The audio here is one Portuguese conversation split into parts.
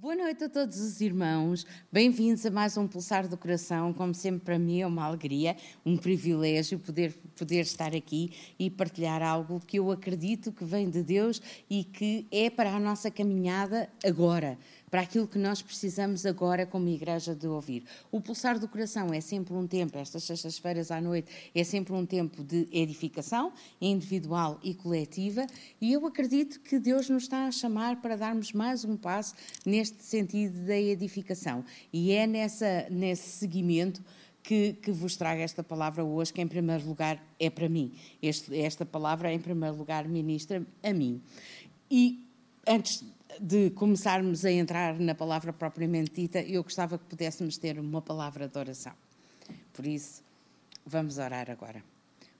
Boa noite a todos os irmãos, bem-vindos a mais um Pulsar do Coração. Como sempre, para mim é uma alegria, um privilégio poder, poder estar aqui e partilhar algo que eu acredito que vem de Deus e que é para a nossa caminhada agora para aquilo que nós precisamos agora como igreja de ouvir. O pulsar do coração é sempre um tempo, estas sextas-feiras à noite, é sempre um tempo de edificação individual e coletiva, e eu acredito que Deus nos está a chamar para darmos mais um passo neste sentido da edificação. E é nessa, nesse seguimento que, que, vos trago esta palavra hoje, que em primeiro lugar é para mim. Este, esta palavra, em primeiro lugar, ministra a mim. E antes de começarmos a entrar na palavra propriamente dita, eu gostava que pudéssemos ter uma palavra de oração. Por isso, vamos orar agora.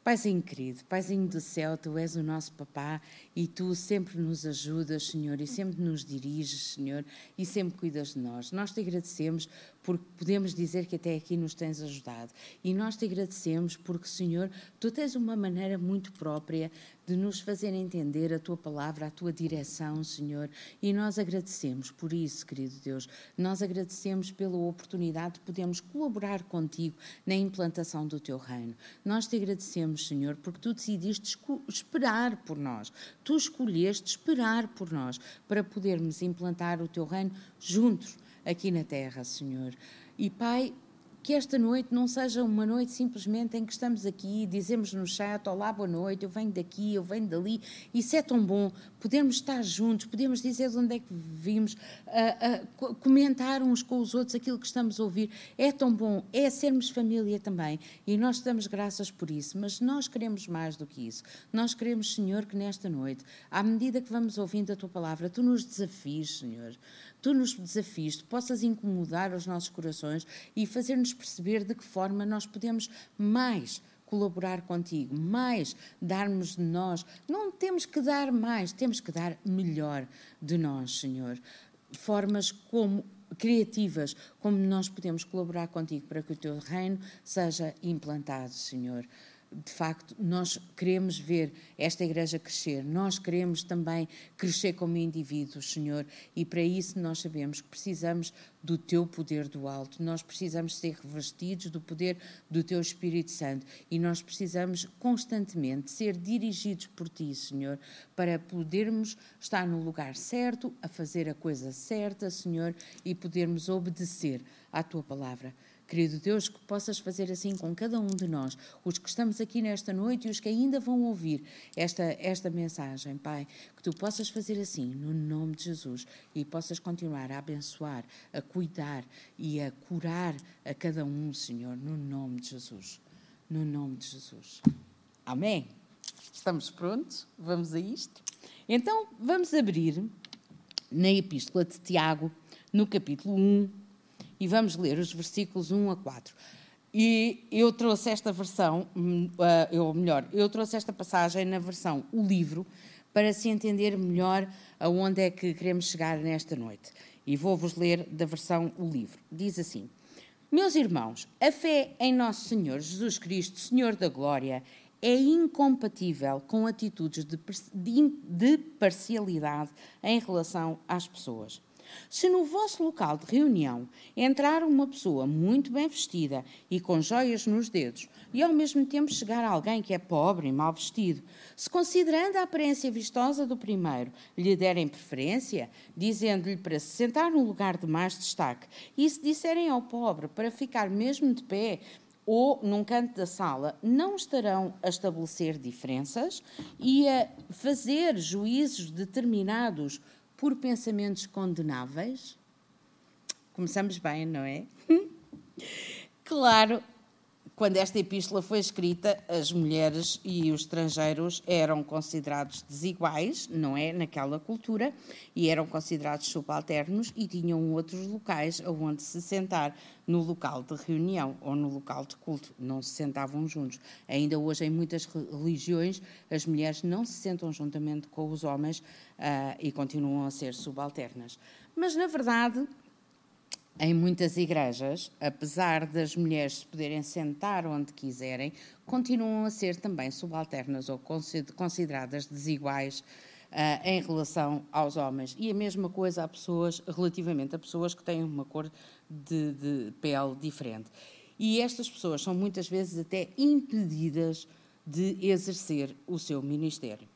Paizinho querido, Paizinho do céu, Tu és o nosso papá e Tu sempre nos ajudas, Senhor, e sempre nos diriges, Senhor, e sempre cuidas de nós. Nós te agradecemos porque podemos dizer que até aqui nos tens ajudado. E nós te agradecemos porque, Senhor, tu tens uma maneira muito própria de nos fazer entender a tua palavra, a tua direção, Senhor. E nós agradecemos por isso, querido Deus. Nós agradecemos pela oportunidade de podermos colaborar contigo na implantação do teu reino. Nós te agradecemos, Senhor, porque tu decidiste esperar por nós. Tu escolheste esperar por nós para podermos implantar o teu reino juntos aqui na terra, Senhor. E, Pai, que esta noite não seja uma noite simplesmente em que estamos aqui e dizemos no chat: Olá, boa noite, eu venho daqui, eu venho dali. Isso é tão bom, podermos estar juntos, podemos dizer de onde é que vimos, uh, uh, comentar uns com os outros aquilo que estamos a ouvir. É tão bom, é sermos família também. E nós damos graças por isso, mas nós queremos mais do que isso. Nós queremos, Senhor, que nesta noite, à medida que vamos ouvindo a tua palavra, tu nos desafies, Senhor tu nos desafios, tu possas incomodar os nossos corações e fazer-nos perceber de que forma nós podemos mais colaborar contigo, mais darmos de nós. Não temos que dar mais, temos que dar melhor de nós, Senhor. Formas como criativas, como nós podemos colaborar contigo para que o teu reino seja implantado, Senhor de facto, nós queremos ver esta igreja crescer, nós queremos também crescer como indivíduos, Senhor, e para isso nós sabemos que precisamos do teu poder do alto, nós precisamos ser revestidos do poder do teu Espírito Santo e nós precisamos constantemente ser dirigidos por ti, Senhor, para podermos estar no lugar certo, a fazer a coisa certa, Senhor, e podermos obedecer à tua palavra. Querido Deus, que possas fazer assim com cada um de nós, os que estamos aqui nesta noite e os que ainda vão ouvir esta, esta mensagem, Pai, que tu possas fazer assim, no nome de Jesus, e possas continuar a abençoar, a cuidar e a curar a cada um, Senhor, no nome de Jesus. No nome de Jesus. Amém? Estamos prontos? Vamos a isto? Então, vamos abrir na Epístola de Tiago, no capítulo 1 e vamos ler os versículos 1 a 4. E eu trouxe esta versão, ou hum, melhor, eu trouxe esta passagem na versão o livro para se entender melhor aonde é que queremos chegar nesta noite. E vou-vos ler da versão o livro. Diz assim: Meus irmãos, a fé em nosso Senhor Jesus Cristo, Senhor da Glória, é incompatível com atitudes de, de parcialidade em relação às pessoas. Se no vosso local de reunião entrar uma pessoa muito bem vestida e com joias nos dedos, e ao mesmo tempo chegar alguém que é pobre e mal vestido, se considerando a aparência vistosa do primeiro lhe derem preferência, dizendo-lhe para se sentar num lugar de mais destaque, e se disserem ao pobre para ficar mesmo de pé, ou num canto da sala, não estarão a estabelecer diferenças e a fazer juízos determinados por pensamentos condenáveis. Começamos bem, não é? claro, quando esta epístola foi escrita, as mulheres e os estrangeiros eram considerados desiguais, não é? Naquela cultura, e eram considerados subalternos e tinham outros locais onde se sentar, no local de reunião ou no local de culto. Não se sentavam juntos. Ainda hoje, em muitas religiões, as mulheres não se sentam juntamente com os homens uh, e continuam a ser subalternas. Mas, na verdade, em muitas igrejas, apesar das mulheres se poderem sentar onde quiserem, continuam a ser também subalternas ou consideradas desiguais em relação aos homens. E a mesma coisa a pessoas, relativamente a pessoas que têm uma cor de, de pele diferente. E estas pessoas são muitas vezes até impedidas de exercer o seu ministério.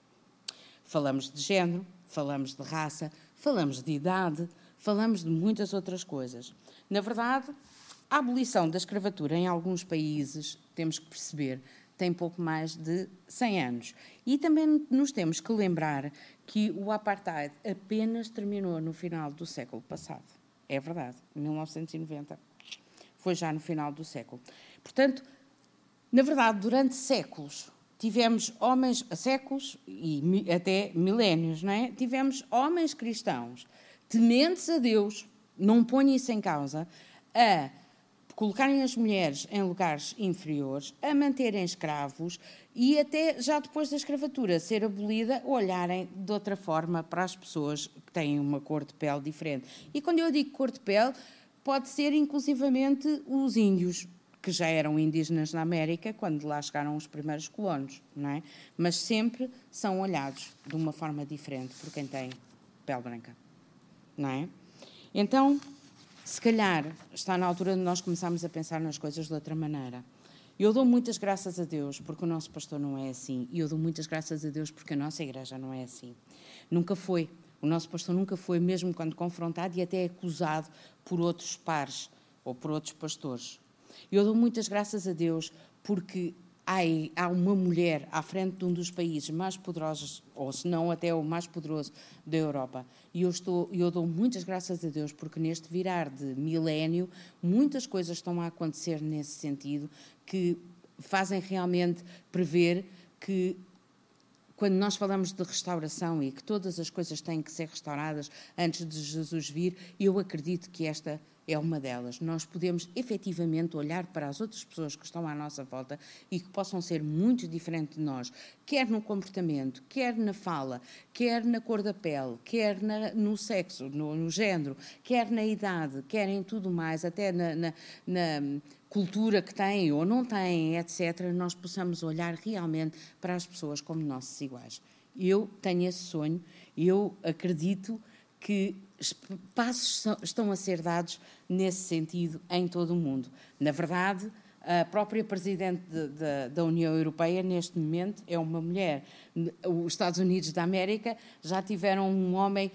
Falamos de género, falamos de raça, falamos de idade, falamos de muitas outras coisas. Na verdade, a abolição da escravatura em alguns países, temos que perceber, tem pouco mais de 100 anos. E também nos temos que lembrar que o apartheid apenas terminou no final do século passado. É verdade, 1990. Foi já no final do século. Portanto, na verdade, durante séculos, tivemos homens, séculos e até milénios, não é? Tivemos homens cristãos tementes a Deus, não ponho isso em causa, a colocarem as mulheres em lugares inferiores, a manterem escravos e até já depois da escravatura ser abolida, olharem de outra forma para as pessoas que têm uma cor de pele diferente. E quando eu digo cor de pele, pode ser inclusivamente os índios, que já eram indígenas na América quando lá chegaram os primeiros colonos, não é? Mas sempre são olhados de uma forma diferente por quem tem pele branca, não é? Então, se calhar está na altura de nós começarmos a pensar nas coisas de outra maneira. Eu dou muitas graças a Deus porque o nosso pastor não é assim, e eu dou muitas graças a Deus porque a nossa igreja não é assim. Nunca foi. O nosso pastor nunca foi, mesmo quando confrontado e até acusado por outros pares ou por outros pastores. Eu dou muitas graças a Deus porque há, uma mulher à frente de um dos países mais poderosos, ou se não até o mais poderoso da Europa. E eu, estou, eu dou muitas graças a Deus porque neste virar de milénio muitas coisas estão a acontecer nesse sentido que fazem realmente prever que quando nós falamos de restauração e que todas as coisas têm que ser restauradas antes de Jesus vir, eu acredito que esta é uma delas. Nós podemos efetivamente olhar para as outras pessoas que estão à nossa volta e que possam ser muito diferentes de nós, quer no comportamento, quer na fala, quer na cor da pele, quer na, no sexo, no, no, género, quer na idade, quer em tudo mais, até na, na, na cultura que têm ou não têm, etc., nós possamos olhar realmente para as pessoas como nossos iguais. Eu tenho esse sonho, eu acredito que passos estão a ser dados nesse sentido em todo o mundo. Na verdade, a própria Presidente de, de, da União Europeia, neste momento, é uma mulher. Os Estados Unidos da América já tiveram um homem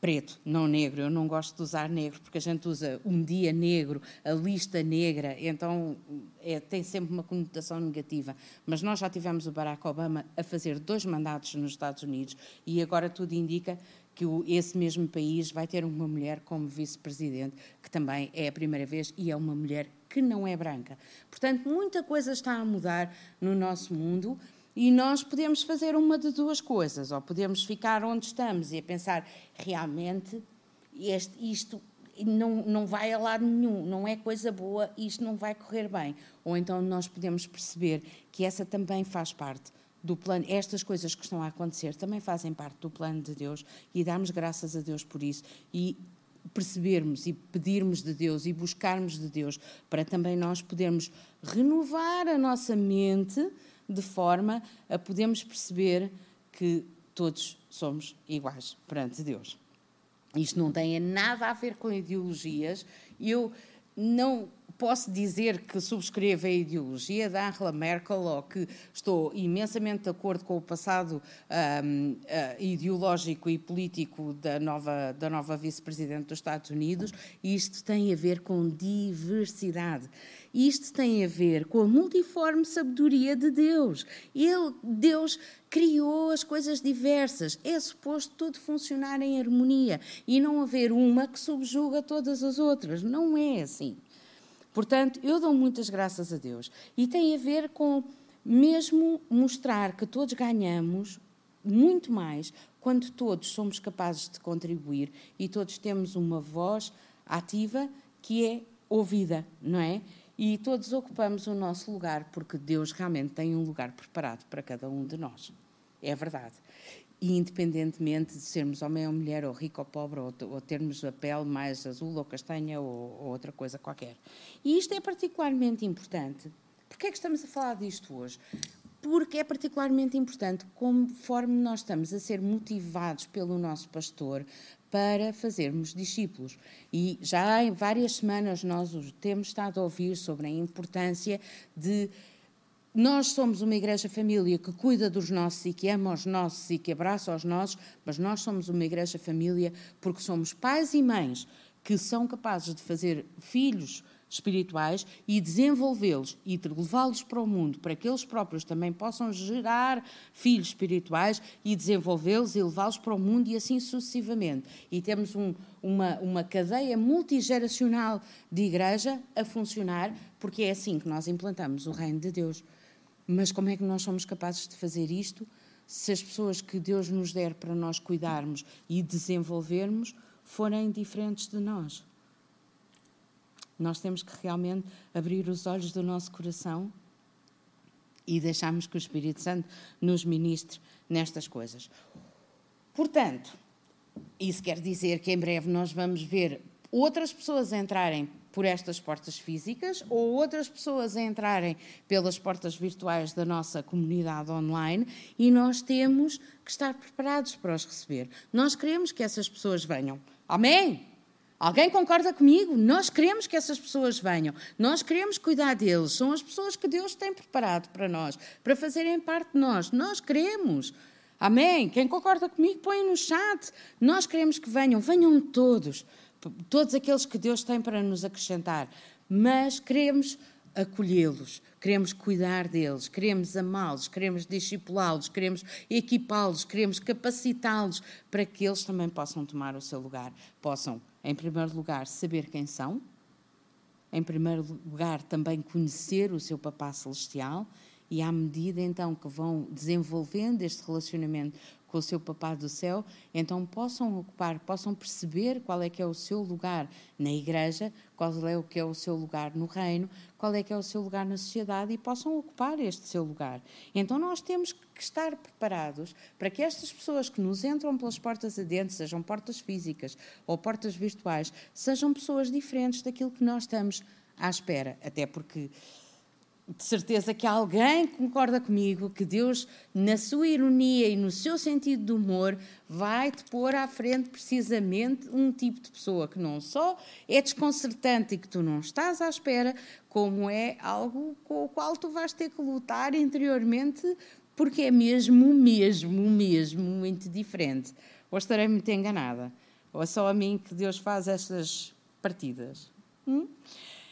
preto, não negro. Eu não gosto de usar negro, porque a gente usa um dia negro, a lista negra, então é, tem sempre uma conotação negativa. Mas nós já tivemos o Barack Obama a fazer dois mandatos nos Estados Unidos e agora tudo indica que o, esse mesmo país vai ter uma mulher como vice-presidente, que também é a primeira vez e é uma mulher que não é branca. Portanto, muita coisa está a mudar no nosso mundo e nós podemos fazer uma de duas coisas, ou podemos ficar onde estamos e a pensar realmente este, isto não, não vai a lado nenhum, não é coisa boa, isto não vai correr bem. Ou então nós podemos perceber que essa também faz parte do plano, estas coisas que estão a acontecer também fazem parte do plano de Deus e darmos graças a Deus por isso e percebermos e pedirmos de Deus e buscarmos de Deus para também nós podermos renovar a nossa mente de forma a podermos perceber que todos somos iguais perante Deus. Isto não tem nada a ver com ideologias. Eu não posso dizer que subscrevo a ideologia da Angela Merkel ou que estou imensamente de acordo com o passado um, uh, ideológico e político da nova, da nova vice-presidente dos Estados Unidos. Isto tem a ver com diversidade. Isto tem a ver com a multiforme sabedoria de Deus. Ele, Deus criou as coisas diversas. É suposto tudo funcionar em harmonia e não haver uma que subjuga todas as outras. Não é assim. Portanto, eu dou muitas graças a Deus. E tem a ver com mesmo mostrar que todos ganhamos muito mais quando todos somos capazes de contribuir e todos temos uma voz ativa que é ouvida, não é? E todos ocupamos o nosso lugar porque Deus realmente tem um lugar preparado para cada um de nós. É verdade e independentemente de sermos homem ou mulher, ou rico ou pobre, ou, ou termos a pele mais azul ou castanha ou, ou, outra coisa qualquer. E isto é particularmente importante. Porquê é que estamos a falar disto hoje? porque é particularmente importante, conforme nós estamos a ser motivados pelo nosso pastor para fazermos discípulos. E já em várias semanas nós temos estado a ouvir sobre a importância de nós somos uma igreja família que cuida dos nossos e que ama os nossos e que abraça os nossos, mas nós somos uma igreja família porque somos pais e mães que são capazes de fazer filhos espirituais e desenvolvê-los e levá-los para o mundo, para que eles próprios também possam gerar filhos espirituais e desenvolvê-los e levá-los para o mundo e assim sucessivamente. E temos um, uma, uma cadeia multigeracional de igreja a funcionar, porque é assim que nós implantamos o reino de Deus. Mas como é que nós somos capazes de fazer isto se as pessoas que Deus nos der para nós cuidarmos e desenvolvermos forem diferentes de nós? Nós temos que realmente abrir os olhos do nosso coração e deixarmos que o Espírito Santo nos ministre nestas coisas. Portanto, isso quer dizer que em breve nós vamos ver outras pessoas entrarem por estas portas físicas ou outras pessoas entrarem pelas portas virtuais da nossa comunidade online e nós temos que estar preparados para os receber. Nós queremos que essas pessoas venham. Amém? Alguém concorda comigo? Nós queremos que essas pessoas venham, nós queremos cuidar deles, são as pessoas que Deus tem preparado para nós, para fazerem parte de nós. Nós queremos. Amém? Quem concorda comigo, põe no chat. Nós queremos que venham, venham todos todos aqueles que Deus tem para nos acrescentar, mas queremos acolhê-los, queremos cuidar deles, queremos amá-los, queremos discipulá-los, queremos equipá-los, queremos capacitá-los para que eles também possam tomar o seu lugar. Possam, em primeiro lugar, saber quem são, em primeiro lugar, também conhecer o seu Papá Celestial e à medida então que vão desenvolvendo este relacionamento com o seu papá do céu, então possam ocupar, possam perceber qual é que é o seu lugar na igreja, qual é o que é o seu lugar no reino, qual é que é o seu lugar na sociedade e possam ocupar este seu lugar. Então nós temos que estar preparados para que estas pessoas que nos entram pelas portas adentro, sejam portas físicas ou portas virtuais, sejam pessoas diferentes daquilo que nós estamos à espera, até porque de certeza que alguém concorda comigo que Deus, na sua ironia e no seu sentido de humor, vai te pôr à frente precisamente um tipo de pessoa que não só é desconcertante e que tu não estás à espera, como é algo com o qual tu vais ter que lutar interiormente, porque é mesmo, mesmo, mesmo muito diferente. Ou estarei muito enganada? Ou é só a mim que Deus faz estas partidas? Hum?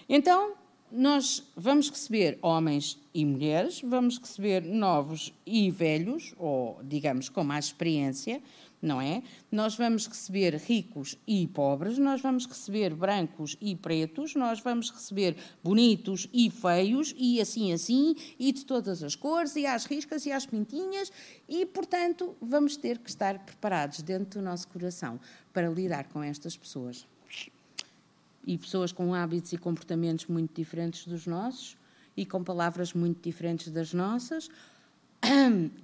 Então, nós vamos receber homens e mulheres, vamos receber novos e velhos, ou digamos com mais experiência, não é? Nós vamos receber ricos e pobres, nós vamos receber brancos e pretos, nós vamos receber bonitos e feios, e assim assim, e de todas as cores, e às riscas e às pintinhas, e portanto vamos ter que estar preparados dentro do nosso coração para lidar com estas pessoas e pessoas com hábitos e comportamentos muito diferentes dos nossos e com palavras muito diferentes das nossas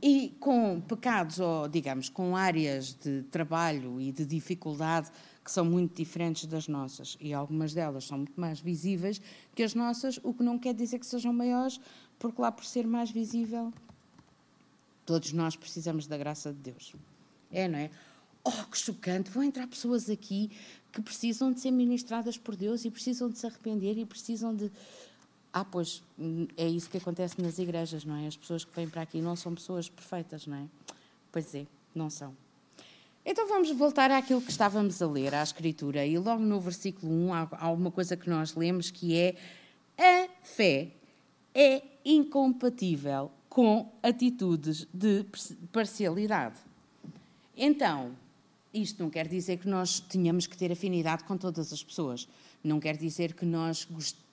e com pecados ou, digamos, com áreas de trabalho e de dificuldade que são muito diferentes das nossas e algumas delas são muito mais visíveis que as nossas, o que não quer dizer que sejam maiores, porque lá por ser mais visível, todos nós precisamos da graça de Deus. É, não é? Oh, que chocante! Vão entrar pessoas aqui que precisam de ser ministradas por Deus e precisam de se arrepender e precisam de. Ah, pois, é isso que acontece nas igrejas, não é? As pessoas que vêm para aqui não são pessoas perfeitas, não é? Pois é, não são. Então vamos voltar àquilo que estávamos a ler, à Escritura, e logo no versículo 1 há uma coisa que nós lemos que é a fé é incompatível com atitudes de parcialidade. Então, isto não quer dizer que nós tenhamos que ter afinidade com todas as pessoas. Não quer dizer que nós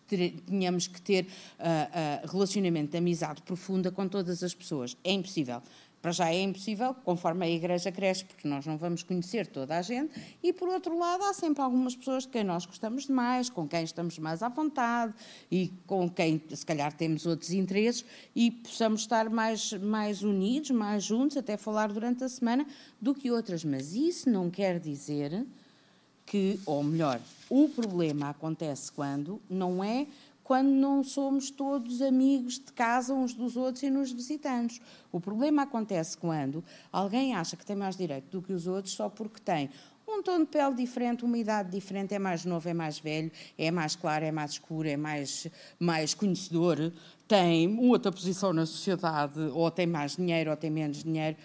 tenhamos que ter uh, uh, relacionamento de amizade profunda com todas as pessoas. É impossível. Para já é impossível, conforme a igreja cresce, porque nós não vamos conhecer toda a gente, e por outro lado, há sempre algumas pessoas de quem nós gostamos mais, com quem estamos mais à vontade e com quem, se calhar, temos outros interesses e possamos estar mais, mais unidos, mais juntos, até falar durante a semana, do que outras. Mas isso não quer dizer que, ou melhor, o problema acontece quando não é quando não somos todos amigos de casa uns dos outros e nos visitamos. O problema acontece quando alguém acha que tem mais direito do que os outros só porque tem um tom de pele diferente, uma idade diferente, é mais novo, é mais velho, é mais claro, é mais escuro, é mais, mais conhecedor, tem outra posição na sociedade, ou tem mais dinheiro, ou tem menos dinheiro,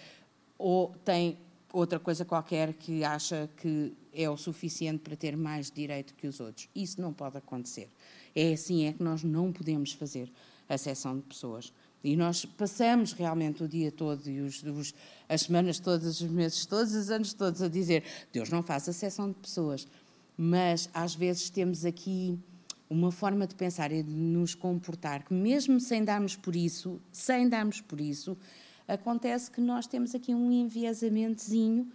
ou tem outra coisa qualquer que acha que é o suficiente para ter mais direito que os outros. Isso não pode acontecer. É assim é que nós não podemos fazer a seção de pessoas. E nós passamos realmente o dia todo e os, os, as semanas todas, os meses todos, os anos todos a dizer Deus não faz a seção de pessoas. Mas às vezes temos aqui uma forma de pensar e de nos comportar que mesmo sem darmos por isso, sem darmos por isso, acontece que nós temos aqui um enviesamentozinho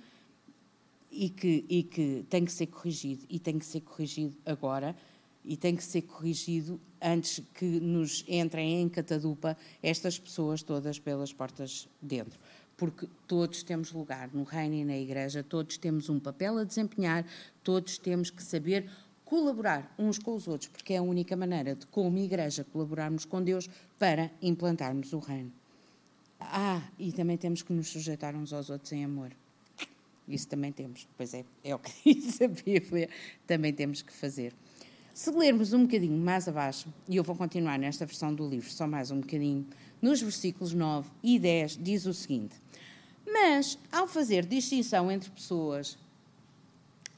e que, e que tem que ser corrigido. E tem que ser corrigido agora e tem que ser corrigido antes que nos entrem em catadupa estas pessoas todas pelas portas dentro. Porque todos temos lugar no reino e na igreja, todos temos um papel a desempenhar, todos temos que saber colaborar uns com os outros, porque é a única maneira de, como igreja, colaborarmos com Deus para implantarmos o reino. Ah, e também temos que nos sujeitar uns aos outros em amor. Isso também temos. Pois é, é o que diz a Bíblia, também temos que fazer. Se lermos um bocadinho mais abaixo, e eu vou continuar nesta versão do livro, só mais um bocadinho, nos versículos 9 e 10, diz o seguinte: Mas, ao fazer distinção entre pessoas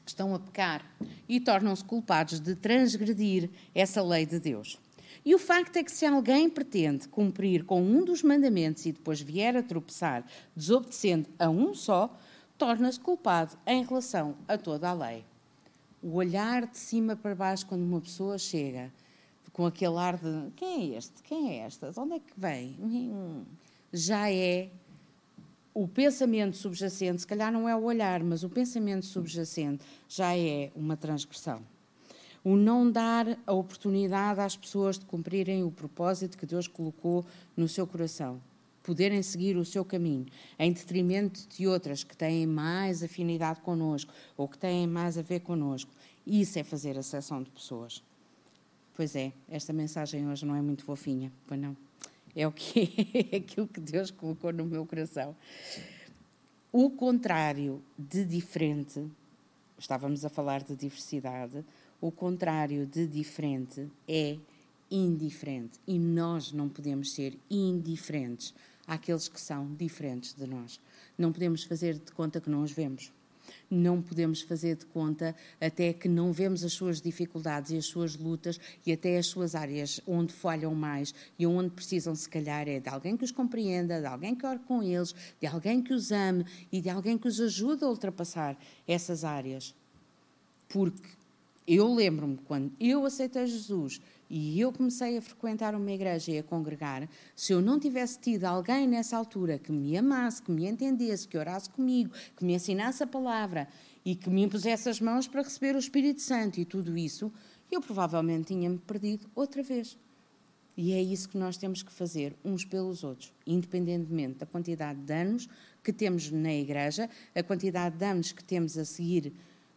que estão a pecar e tornam-se culpados de transgredir essa lei de Deus, e o facto é que se alguém pretende cumprir com um dos mandamentos e depois vier a tropeçar, desobedecendo a um só, torna-se culpado em relação a toda a lei. O olhar de cima para baixo quando uma pessoa chega com aquele ar de quem é este? Quem é esta? De onde é que vem? Hum, já é o pensamento subjacente, se calhar não é o olhar, mas o pensamento subjacente já é uma transgressão o não dar a oportunidade às pessoas de cumprirem o propósito que Deus colocou no seu coração, poderem seguir o seu caminho, em detrimento de outras que têm mais afinidade connosco ou que têm mais a ver connosco. Isso é fazer a sessão de pessoas. Pois é, esta mensagem hoje não é muito fofinha, pois não. É o que é aquilo que Deus colocou no meu coração. O contrário de diferente, estávamos a falar de diversidade, o contrário de diferente é indiferente. E nós não podemos ser indiferentes àqueles que são diferentes de nós. Não podemos fazer de conta que não os vemos. Não podemos fazer de conta até que não vemos as suas dificuldades e as suas lutas e até as suas áreas onde falham mais e onde precisam, se calhar, é de alguém que os compreenda, de alguém que ore com eles, de alguém que os ame e de alguém que os ajude a ultrapassar essas áreas. Porque eu lembro-me quando eu aceitei Jesus e eu comecei a frequentar uma igreja e a congregar, se eu não tivesse tido alguém nessa altura que me amasse, que me entendesse, que orasse comigo, que me ensinasse a palavra e que me impusesse as mãos para receber o Espírito Santo e tudo isso, eu provavelmente tinha-me perdido outra vez. E é isso que nós temos que fazer uns pelos outros, independentemente da quantidade de anos que temos na igreja, a quantidade de anos que temos a seguir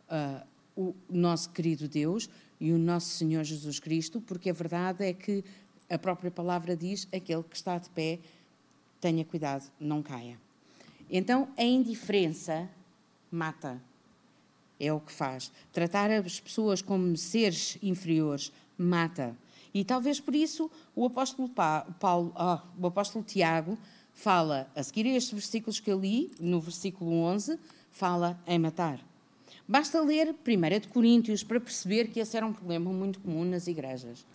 uh, o nosso querido Deus e o nosso Senhor Jesus Cristo, porque a verdade é que a própria palavra diz: aquele que está de pé, tenha cuidado, não caia. Então, a indiferença mata. É o que faz. Tratar as pessoas como seres inferiores mata. E talvez por isso o apóstolo, Paulo, oh, o apóstolo Tiago fala, a seguir a estes versículos que eu li, no versículo 11, fala em matar. Basta ler 1 de Coríntios para perceber que esse era um problema muito comum nas igrejas.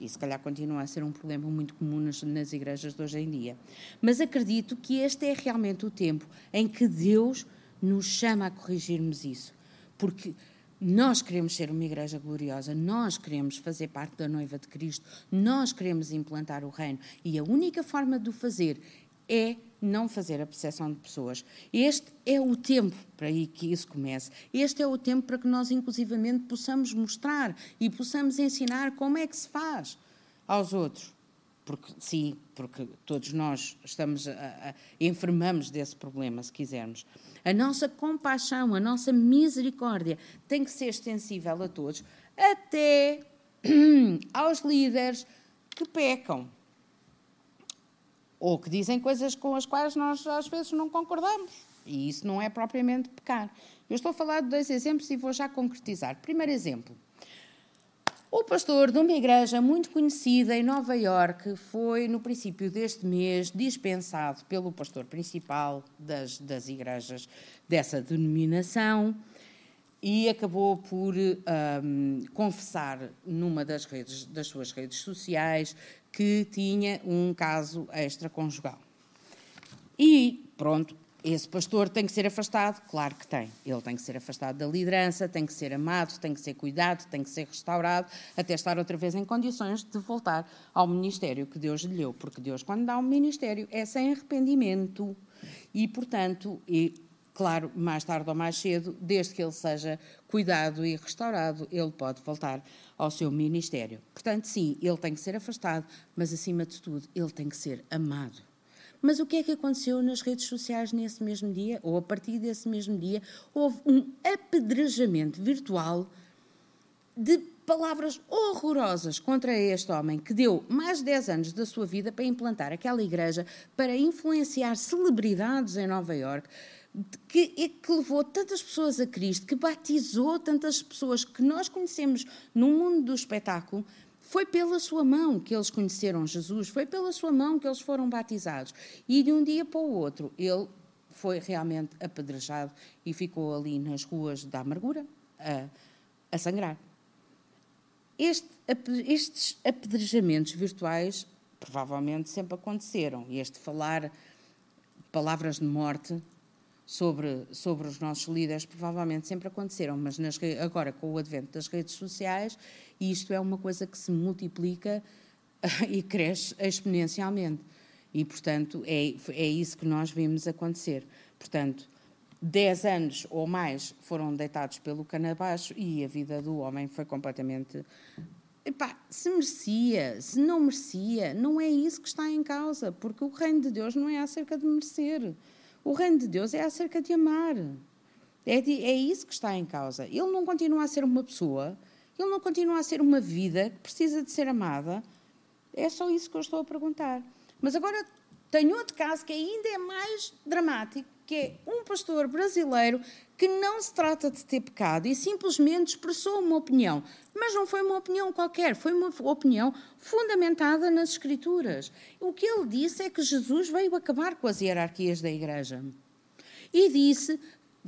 E se calhar continua a ser um problema muito comum nas, nas igrejas de hoje em dia. Mas acredito que este é realmente o tempo em que Deus nos chama a corrigirmos isso. Porque nós queremos ser uma igreja gloriosa, nós queremos fazer parte da noiva de Cristo, nós queremos implantar o reino. E a única forma de o fazer é não fazer a percepção de pessoas. Este é o tempo para que isso comece. Este é o tempo para que nós, inclusivamente, possamos mostrar e possamos ensinar como é que se faz aos outros. Porque, sim, porque todos nós estamos a, a, enfermamos desse problema, se quisermos. A nossa compaixão, a nossa misericórdia tem que ser extensível a todos, até aos líderes que pecam ou que dizem coisas com as quais nós às vezes não concordamos. E isso não é propriamente pecar. Eu estou a falar de dois exemplos e vou já concretizar. Primeiro exemplo. O pastor de uma igreja muito conhecida em Nova Iorque foi, no princípio deste mês, dispensado pelo pastor principal das, das igrejas dessa denominação e acabou por um, confessar numa das, redes, das suas redes sociais que tinha um caso extraconjugal. E pronto, esse pastor tem que ser afastado? Claro que tem. Ele tem que ser afastado da liderança, tem que ser amado, tem que ser cuidado, tem que ser restaurado, até estar outra vez em condições de voltar ao ministério que Deus lhe deu. Porque Deus, quando dá um ministério, é sem arrependimento. E, portanto, e, claro, mais tarde ou mais cedo, desde que ele seja cuidado e restaurado, ele pode voltar ao seu ministério. Portanto, sim, ele tem que ser afastado, mas, acima de tudo, ele tem que ser amado. Mas o que é que aconteceu nas redes sociais nesse mesmo dia, ou a partir desse mesmo dia? Houve um apedrejamento virtual de palavras horrorosas contra este homem que deu mais de 10 anos da sua vida para implantar aquela igreja, para influenciar celebridades em Nova Iorque, que, que levou tantas pessoas a Cristo, que batizou tantas pessoas que nós conhecemos no mundo do espetáculo, foi pela sua mão que eles conheceram Jesus, foi pela sua mão que eles foram batizados. E de um dia para o outro, ele foi realmente apedrejado e ficou ali nas ruas da amargura a, a sangrar. Este, estes apedrejamentos virtuais provavelmente sempre aconteceram. Este falar palavras de morte sobre, sobre os nossos líderes provavelmente sempre aconteceram, mas nas, agora com o advento das redes sociais, isto é uma coisa que se multiplica e cresce exponencialmente. E, portanto, é, é isso que nós vimos acontecer. Portanto, 10 anos ou mais foram deitados pelo cano e a vida do homem foi completamente. Epá, se merecia, se não merecia, não é isso que está em causa, porque o reino de Deus não é acerca de merecer. O reino de Deus é acerca de amar. É, de, é isso que está em causa. Ele não continua a ser uma pessoa, ele não continua a ser uma vida que precisa de ser amada. É só isso que eu estou a perguntar. Mas agora tenho outro caso que ainda é mais dramático, que é um pastor brasileiro que não se trata de ter pecado e simplesmente expressou uma opinião. Mas não foi uma opinião qualquer, foi uma opinião fundamentada nas Escrituras. O que ele disse é que Jesus veio acabar com as hierarquias da Igreja. E disse,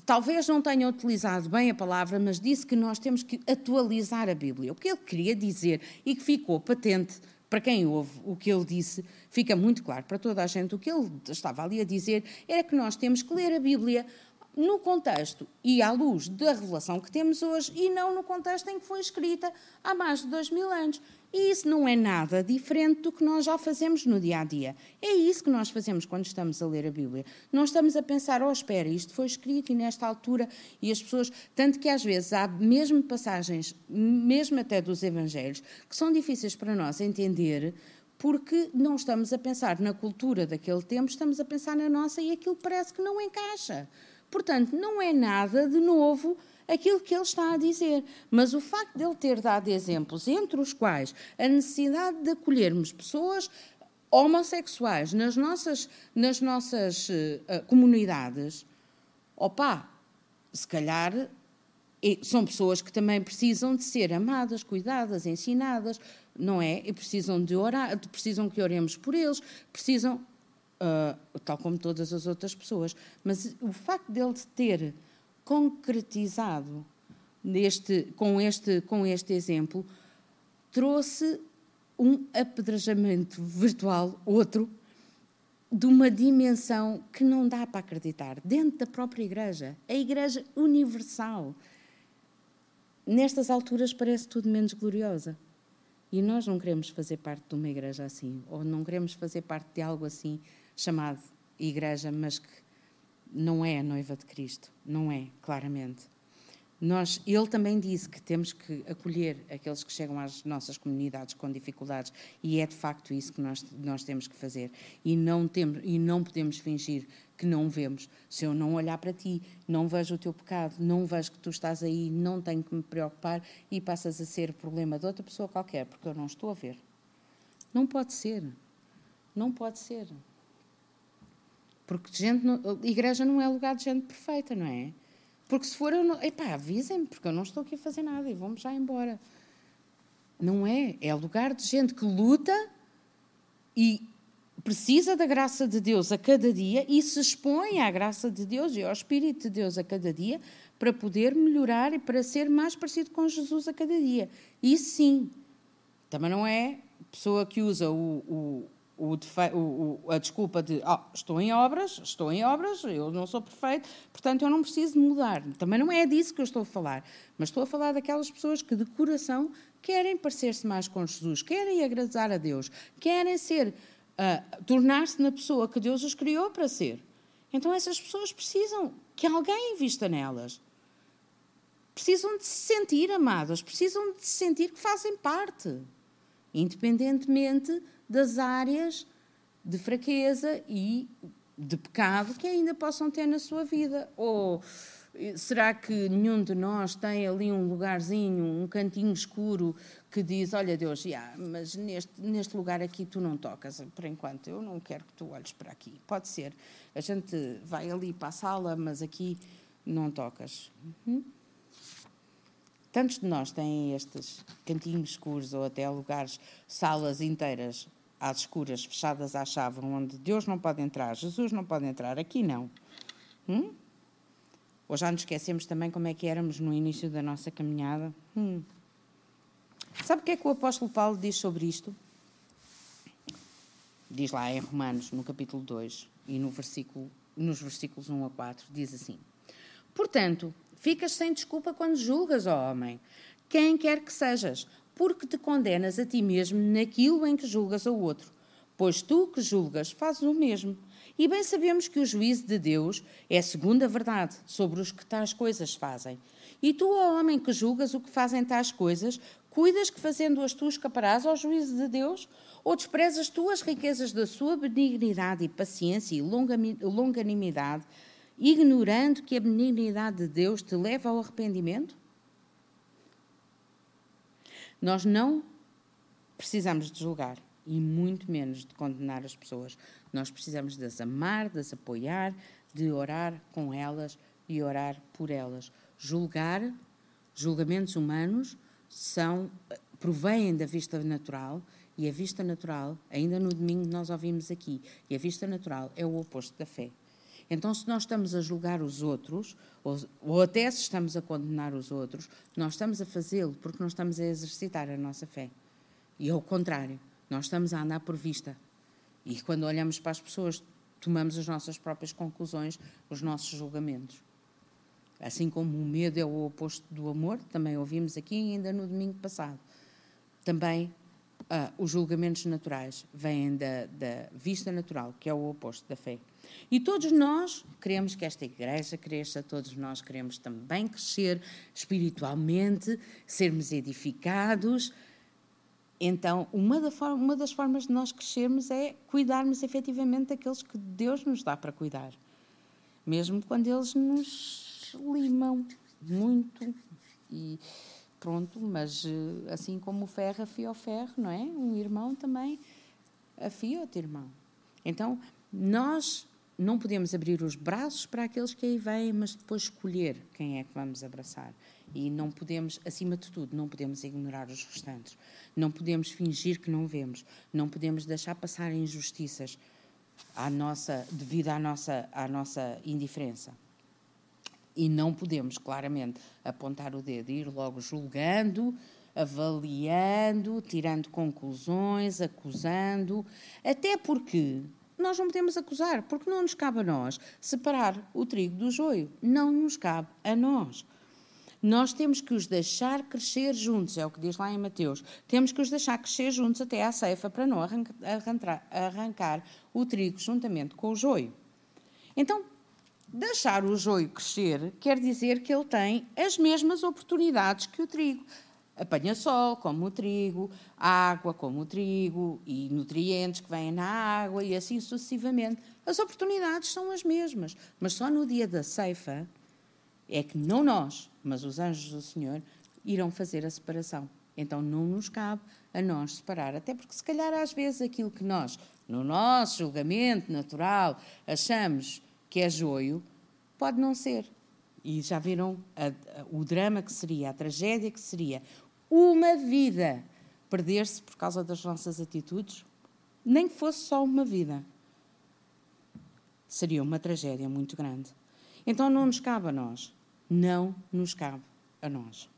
talvez não tenha utilizado bem a palavra, mas disse que nós temos que atualizar a Bíblia. O que ele queria dizer e que ficou patente para quem ouve o que ele disse, fica muito claro para toda a gente. O que ele estava ali a dizer era que nós temos que ler a Bíblia no contexto e à luz da revelação que temos hoje e não no contexto em que foi escrita há mais de dois mil anos. E isso não é nada diferente do que nós já fazemos no dia a dia. É isso que nós fazemos quando estamos a ler a Bíblia. Não estamos a pensar, oh, espera, isto foi escrito e nesta altura, e as pessoas. Tanto que às vezes há mesmo passagens, mesmo até dos Evangelhos, que são difíceis para nós entender porque não estamos a pensar na cultura daquele tempo, estamos a pensar na nossa e aquilo parece que não encaixa. Portanto, não é nada de novo aquilo que ele está a dizer. Mas o facto de ele ter dado exemplos, entre os quais a necessidade de acolhermos pessoas homossexuais nas nossas, nas nossas uh, comunidades, opá, se calhar são pessoas que também precisam de ser amadas, cuidadas, ensinadas, não é? E precisam de orar, precisam que oremos por eles, precisam, uh, tal como todas as outras pessoas. Mas o facto dele ter concretizado neste, com, este, com este exemplo, trouxe um apedrejamento virtual, outro, de uma dimensão que não dá para acreditar, dentro da própria Igreja, a Igreja Universal. Nestas alturas parece tudo menos gloriosa. E nós não queremos fazer parte de uma igreja assim, ou não queremos fazer parte de algo assim chamado igreja, mas que não é a noiva de Cristo, não é, claramente. Nós, ele também disse que temos que acolher aqueles que chegam às nossas comunidades com dificuldades e é de facto isso que nós, nós temos que fazer. E não, temos, e não podemos fingir que não vemos. Se eu não olhar para ti, não vejo o teu pecado, não vejo que tu estás aí, não tenho que me preocupar e passas a ser problema de outra pessoa qualquer, porque eu não estou a ver. Não pode ser. Não pode ser. Porque gente, igreja não é lugar de gente perfeita, não é? Porque se for, eu não, epá, avisem-me, porque eu não estou aqui a fazer nada e vamos já embora. Não é. É lugar de gente que luta e precisa da graça de Deus a cada dia e se expõe à graça de Deus e ao Espírito de Deus a cada dia para poder melhorar e para ser mais parecido com Jesus a cada dia. E sim, também não é pessoa que usa o, o o, o, a desculpa de oh, estou em obras, estou em obras, eu não sou perfeito, portanto eu não preciso mudar. Também não é disso que eu estou a falar, mas estou a falar daquelas pessoas que de coração querem parecer-se mais com Jesus, querem agradar a Deus, querem ser, uh, tornar-se na pessoa que Deus os criou para ser. Então essas pessoas precisam que alguém invista nelas. Precisam de se sentir amadas, precisam de se sentir que fazem parte, independentemente das áreas de fraqueza e de pecado que ainda possam ter na sua vida. Ou será que nenhum de nós tem ali um lugarzinho, um cantinho escuro que diz: Olha, Deus, yeah, mas neste, neste lugar aqui tu não tocas, por enquanto, eu não quero que tu olhes para aqui. Pode ser, a gente vai ali para a sala, mas aqui não tocas. Uhum. Tantos de nós têm estes cantinhos escuros ou até lugares, salas inteiras às escuras, fechadas à chave, onde Deus não pode entrar, Jesus não pode entrar, aqui não. Hum? Ou já nos esquecemos também como é que éramos no início da nossa caminhada? Hum. Sabe o que é que o apóstolo Paulo diz sobre isto? Diz lá em Romanos, no capítulo 2, e no versículo, nos versículos 1 a 4, diz assim: Portanto, ficas sem desculpa quando julgas, ó homem, quem quer que sejas, porque te condenas a ti mesmo naquilo em que julgas ao outro. Pois tu que julgas fazes o mesmo. E bem sabemos que o juízo de Deus é segundo a verdade sobre os que tais coisas fazem. E tu, ó homem que julgas o que fazem tais coisas, cuidas que fazendo-as tu escaparás ao juízo de Deus? Ou desprezas tu as riquezas da sua benignidade e paciência e longanimidade, ignorando que a benignidade de Deus te leva ao arrependimento? Nós não precisamos de julgar e muito menos de condenar as pessoas. Nós precisamos de as amar, de as apoiar, de orar com elas e orar por elas. Julgar, julgamentos humanos são provêm da vista natural e a vista natural, ainda no domingo nós ouvimos aqui, e a vista natural é o oposto da fé. Então, se nós estamos a julgar os outros, ou, ou até se estamos a condenar os outros, nós estamos a fazê-lo porque não estamos a exercitar a nossa fé. E ao contrário, nós estamos a andar por vista. E quando olhamos para as pessoas, tomamos as nossas próprias conclusões, os nossos julgamentos. Assim como o medo é o oposto do amor, também ouvimos aqui ainda no domingo passado. Também uh, os julgamentos naturais vêm da, da vista natural, que é o oposto da fé. E todos nós queremos que esta igreja cresça, todos nós queremos também crescer espiritualmente, sermos edificados. Então, uma, da uma das formas de nós crescermos é cuidarmos efetivamente daqueles que Deus nos dá para cuidar, mesmo quando eles nos limam muito. E pronto, mas eh, assim como o ferro afia o ferro, não é? Um irmão também afia outro irmão. Então, nós não podemos abrir os braços para aqueles que aí vêm, mas depois escolher quem é que vamos abraçar. E não podemos, acima de tudo, não podemos ignorar os restantes. Não podemos fingir que não vemos. Não podemos deixar passar injustiças à nossa, devido à nossa, à nossa indiferença. E não podemos, claramente, apontar o dedo e ir logo julgando, avaliando, tirando conclusões, acusando, até porque nós não podemos acusar, porque não nos cabe a nós separar o trigo do joio. Não nos cabe a nós. Nós temos que os deixar crescer juntos, é o que diz lá em Mateus. Temos que os deixar crescer juntos até à ceifa para não arrancar, arrancar o trigo juntamente com o joio. Então, Deixar o joio crescer quer dizer que ele tem as mesmas oportunidades que o trigo. Apanha sol, como o trigo, água, como o trigo, e nutrientes que vêm na água, e assim sucessivamente. As oportunidades são as mesmas, mas só no dia da ceifa é que não nós, mas os anjos do Senhor irão fazer a separação. Então não nos cabe a nós separar, até porque se calhar às vezes aquilo que nós, no nosso julgamento natural, achamos que é joio, pode não ser. E já viram a, a, o drama que seria, a tragédia que seria uma vida perder-se por causa das nossas atitudes, nem que fosse só uma vida. Seria uma tragédia muito grande. Então não nos cabe a nós, não nos cabe a nós,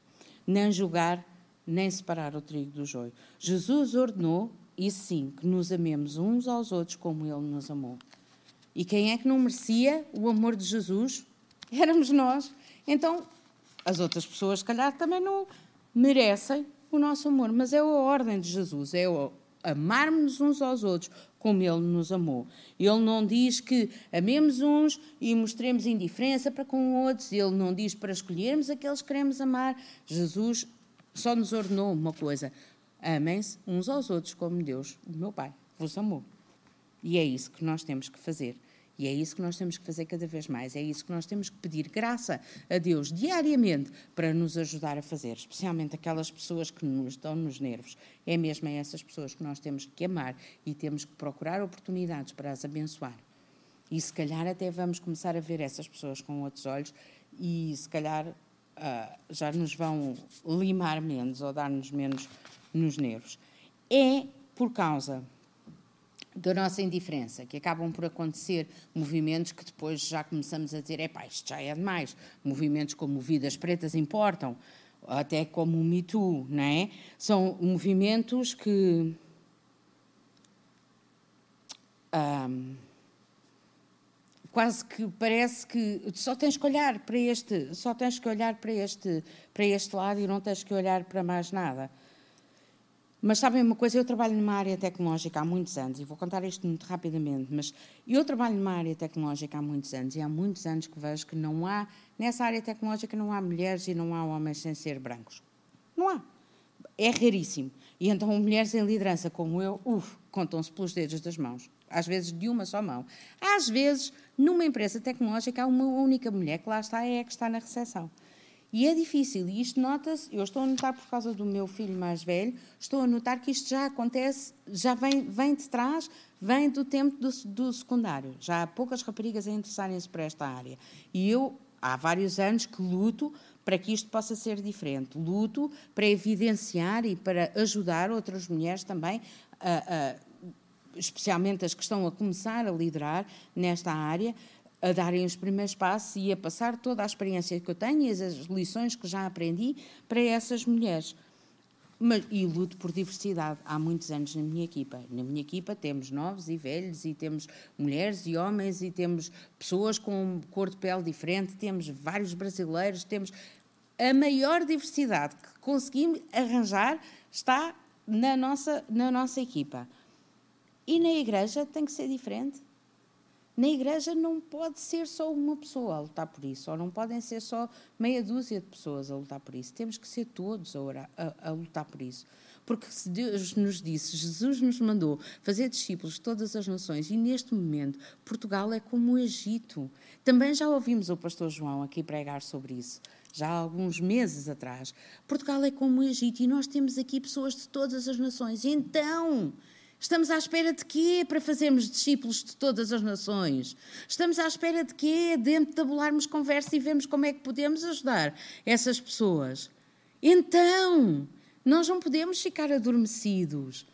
nem julgar, nem separar o trigo do joio. Jesus ordenou, e sim, que nos amemos uns aos outros como Ele nos amou. E quem é que não merecia o amor de Jesus? Éramos nós. Então, as outras pessoas, se calhar, também não merecem o nosso amor, mas é a ordem de Jesus, é o amarmos uns aos outros como Ele nos amou. Ele não diz que amemos uns e mostremos indiferença para com outros, Ele não diz para escolhermos aqueles que queremos amar. Jesus só nos ordenou uma coisa: amem-se uns aos outros como Deus, o meu Pai, vos amou. E é isso que nós temos que fazer. E é isso que nós temos que fazer cada vez mais. É isso que nós temos que pedir graça a Deus diariamente para nos ajudar a fazer, especialmente aquelas pessoas que nos dão nos nervos. É mesmo a essas pessoas que nós temos que amar e temos que procurar oportunidades para as abençoar. E se calhar até vamos começar a ver essas pessoas com outros olhos e se calhar uh, já nos vão limar menos ou dar-nos menos nos nervos. É por causa da nossa indiferença, que acabam por acontecer movimentos que depois já começamos a dizer, é pá, isto já é demais. Movimentos como Vidas Pretas Importam, até como o Me Too, não é? São movimentos que... Um, quase que parece que só tens que olhar para este, só tens que olhar para este, para este lado e não tens que olhar para mais nada. Mas sabem uma coisa, eu trabalho numa área tecnológica há muitos anos, e vou contar isto muito rapidamente, mas eu trabalho numa área tecnológica há muitos anos, e há muitos anos que vejo que não há, nessa área tecnológica não há mulheres e não há homens sem ser brancos. Não há. É raríssimo. E então mulheres em liderança como eu, uf, contam-se pelos dedos das mãos. Às vezes de uma só mão. Às vezes, numa empresa tecnológica, há uma única mulher que lá está, é a que está na recepção. E é difícil, e isto nota-se, eu estou a notar por causa do meu filho mais velho, estou a notar que isto já acontece, já vem, vem de trás, vem do tempo do, do secundário. Já há poucas raparigas a interessarem-se por esta área. E eu, há vários anos que luto para que isto possa ser diferente. Luto para evidenciar e para ajudar outras mulheres também a, a especialmente as que estão a começar a liderar nesta área, a darem os primeiros passos e a passar toda a experiência que eu tenho e as lições que já aprendi para essas mulheres. Mas, e luto por diversidade. Há muitos anos na minha equipa. Na minha equipa temos novos e velhos, e temos mulheres e homens, e temos pessoas com cor de pele diferente, temos vários brasileiros, temos a maior diversidade que conseguimos arranjar está na nossa, na nossa equipa. E na igreja tem que ser diferente. Na igreja não pode ser só uma pessoa a lutar por isso, ou não podem ser só meia dúzia de pessoas a lutar por isso. Temos que ser todos a, orar, a, a lutar por isso. Porque se Deus nos disse, Jesus nos mandou fazer discípulos de todas as nações, e neste momento Portugal é como o Egito. Também já ouvimos o pastor João aqui pregar sobre isso, já há alguns meses atrás. Portugal é como o Egito e nós temos aqui pessoas de todas as nações. Então, Estamos à espera de quê para fazermos discípulos de todas as nações? Estamos à espera de quê? De entabularmos conversa e vermos como é que podemos ajudar essas pessoas. Então, nós não podemos ficar adormecidos.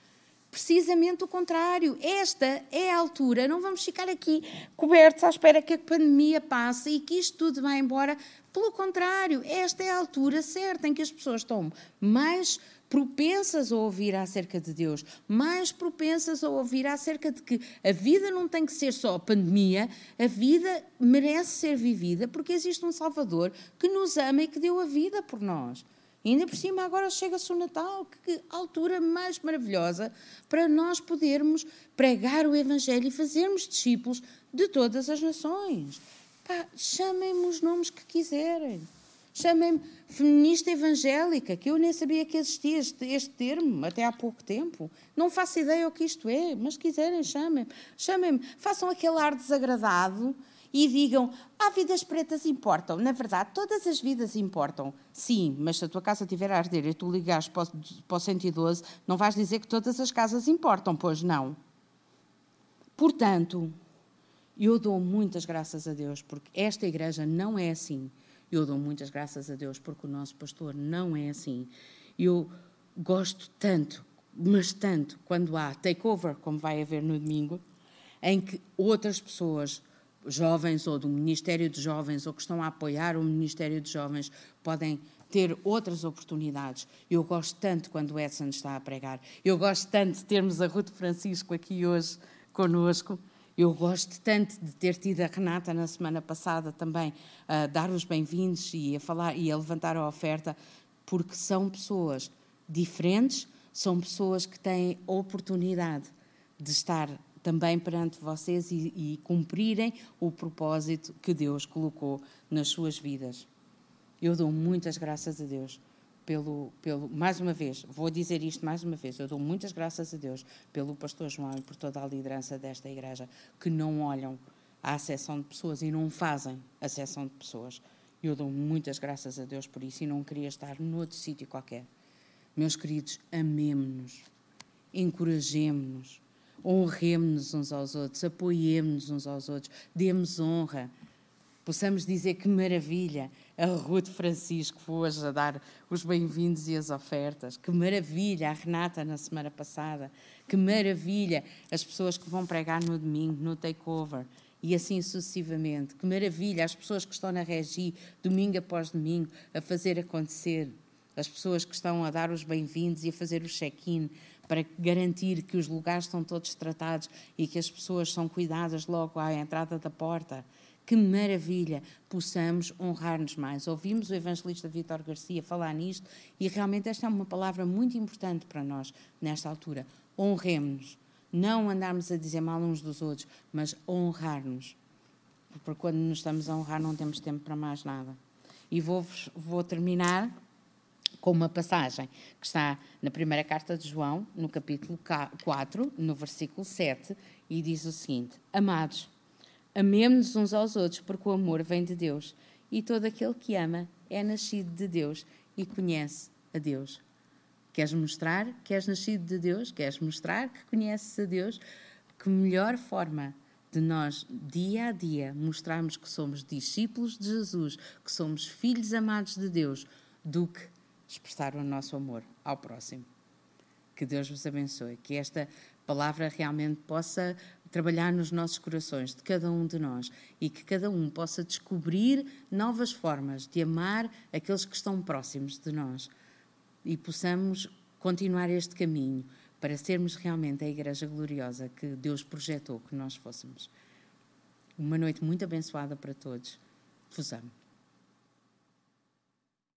Precisamente o contrário. Esta é a altura. Não vamos ficar aqui cobertos à espera que a pandemia passe e que isto tudo vá embora. Pelo contrário, esta é a altura certa em que as pessoas estão mais propensas a ouvir acerca de Deus, mais propensas a ouvir acerca de que a vida não tem que ser só pandemia, a vida merece ser vivida porque existe um Salvador que nos ama e que deu a vida por nós. E ainda por cima, agora chega-se o Natal, que altura mais maravilhosa para nós podermos pregar o Evangelho e fazermos discípulos de todas as nações. Pá, chamem-me os nomes que quiserem. Chamem-me feminista evangélica, que eu nem sabia que existia este, este, termo até há pouco tempo. Não faço ideia o que isto é, mas se quiserem, chamem-me. Chamem-me. Façam aquele ar desagradado e digam: ah, vidas pretas importam. Na verdade, todas as vidas importam. Sim, mas se a tua casa estiver a arder e tu ligares para para o 112, não vais dizer que todas as casas importam, pois não. Portanto, eu dou muitas graças a Deus, porque esta igreja não é assim. Eu dou muitas graças a Deus, porque o nosso pastor não é assim. Eu gosto tanto, mas tanto, quando há takeover, como vai haver no domingo, em que outras pessoas, jovens ou do Ministério de Jovens, ou que estão a apoiar o Ministério de Jovens, podem ter outras oportunidades. Eu gosto tanto quando o Edson está a pregar. Eu gosto tanto de termos a Ruth Francisco aqui hoje conosco. Eu gosto tanto de ter tido a Renata na semana passada também a dar os bem-vindos e a falar e a levantar a oferta, porque são pessoas diferentes, são pessoas que têm oportunidade de estar também perante vocês e, e cumprirem o propósito que Deus colocou nas suas vidas. Eu dou muitas graças a Deus pelo, pelo, mais uma vez, vou dizer isto mais uma vez, eu dou muitas graças a Deus pelo pastor João e por toda a liderança desta igreja que não olham à acessão de pessoas e não fazem acessão de pessoas. Eu dou muitas graças a Deus por isso e não queria estar noutro sítio qualquer. Meus queridos, amemos-nos, encorajemos-nos, honremos-nos uns aos outros, apoiemos-nos uns aos outros, demos honra possamos dizer que maravilha a Ruth Francisco hoje a dar os bem-vindos e as ofertas, que maravilha a Renata na semana passada, que maravilha as pessoas que vão pregar no domingo, no takeover, e assim sucessivamente, que maravilha as pessoas que estão na regi, domingo após domingo, a fazer acontecer, as pessoas que estão a dar os bem-vindos e a fazer o check-in, para garantir que os lugares estão todos tratados e que as pessoas são cuidadas logo à entrada da porta que maravilha possamos honrar-nos mais. Ouvimos o evangelista Vítor Garcia falar nisto e realmente esta é uma palavra muito importante para nós nesta altura. Honremos-nos. Não andarmos a dizer mal uns dos outros, mas honrar-nos. Porque quando nos estamos a honrar não temos tempo para mais nada. E vou, vou terminar com uma passagem que está na primeira carta de João, no capítulo 4, no versículo 7, e diz o seguinte: Amados, Amemos-nos uns aos outros, porque o amor vem de Deus. E todo aquele que ama é nascido de Deus e conhece a Deus. Queres mostrar que és nascido de Deus? Queres mostrar que conheces a Deus? Que melhor forma de nós, dia a dia, mostrarmos que somos discípulos de Jesus, que somos filhos amados de Deus, do que expressar o nosso amor ao próximo. Que Deus vos abençoe, que esta palavra realmente possa trabalhar nos nossos corações, de cada um de nós, e que cada um possa descobrir novas formas de amar aqueles que estão próximos de nós e possamos continuar este caminho para sermos realmente a Igreja gloriosa que Deus projetou que nós fôssemos. Uma noite muito abençoada para todos. Vos amo.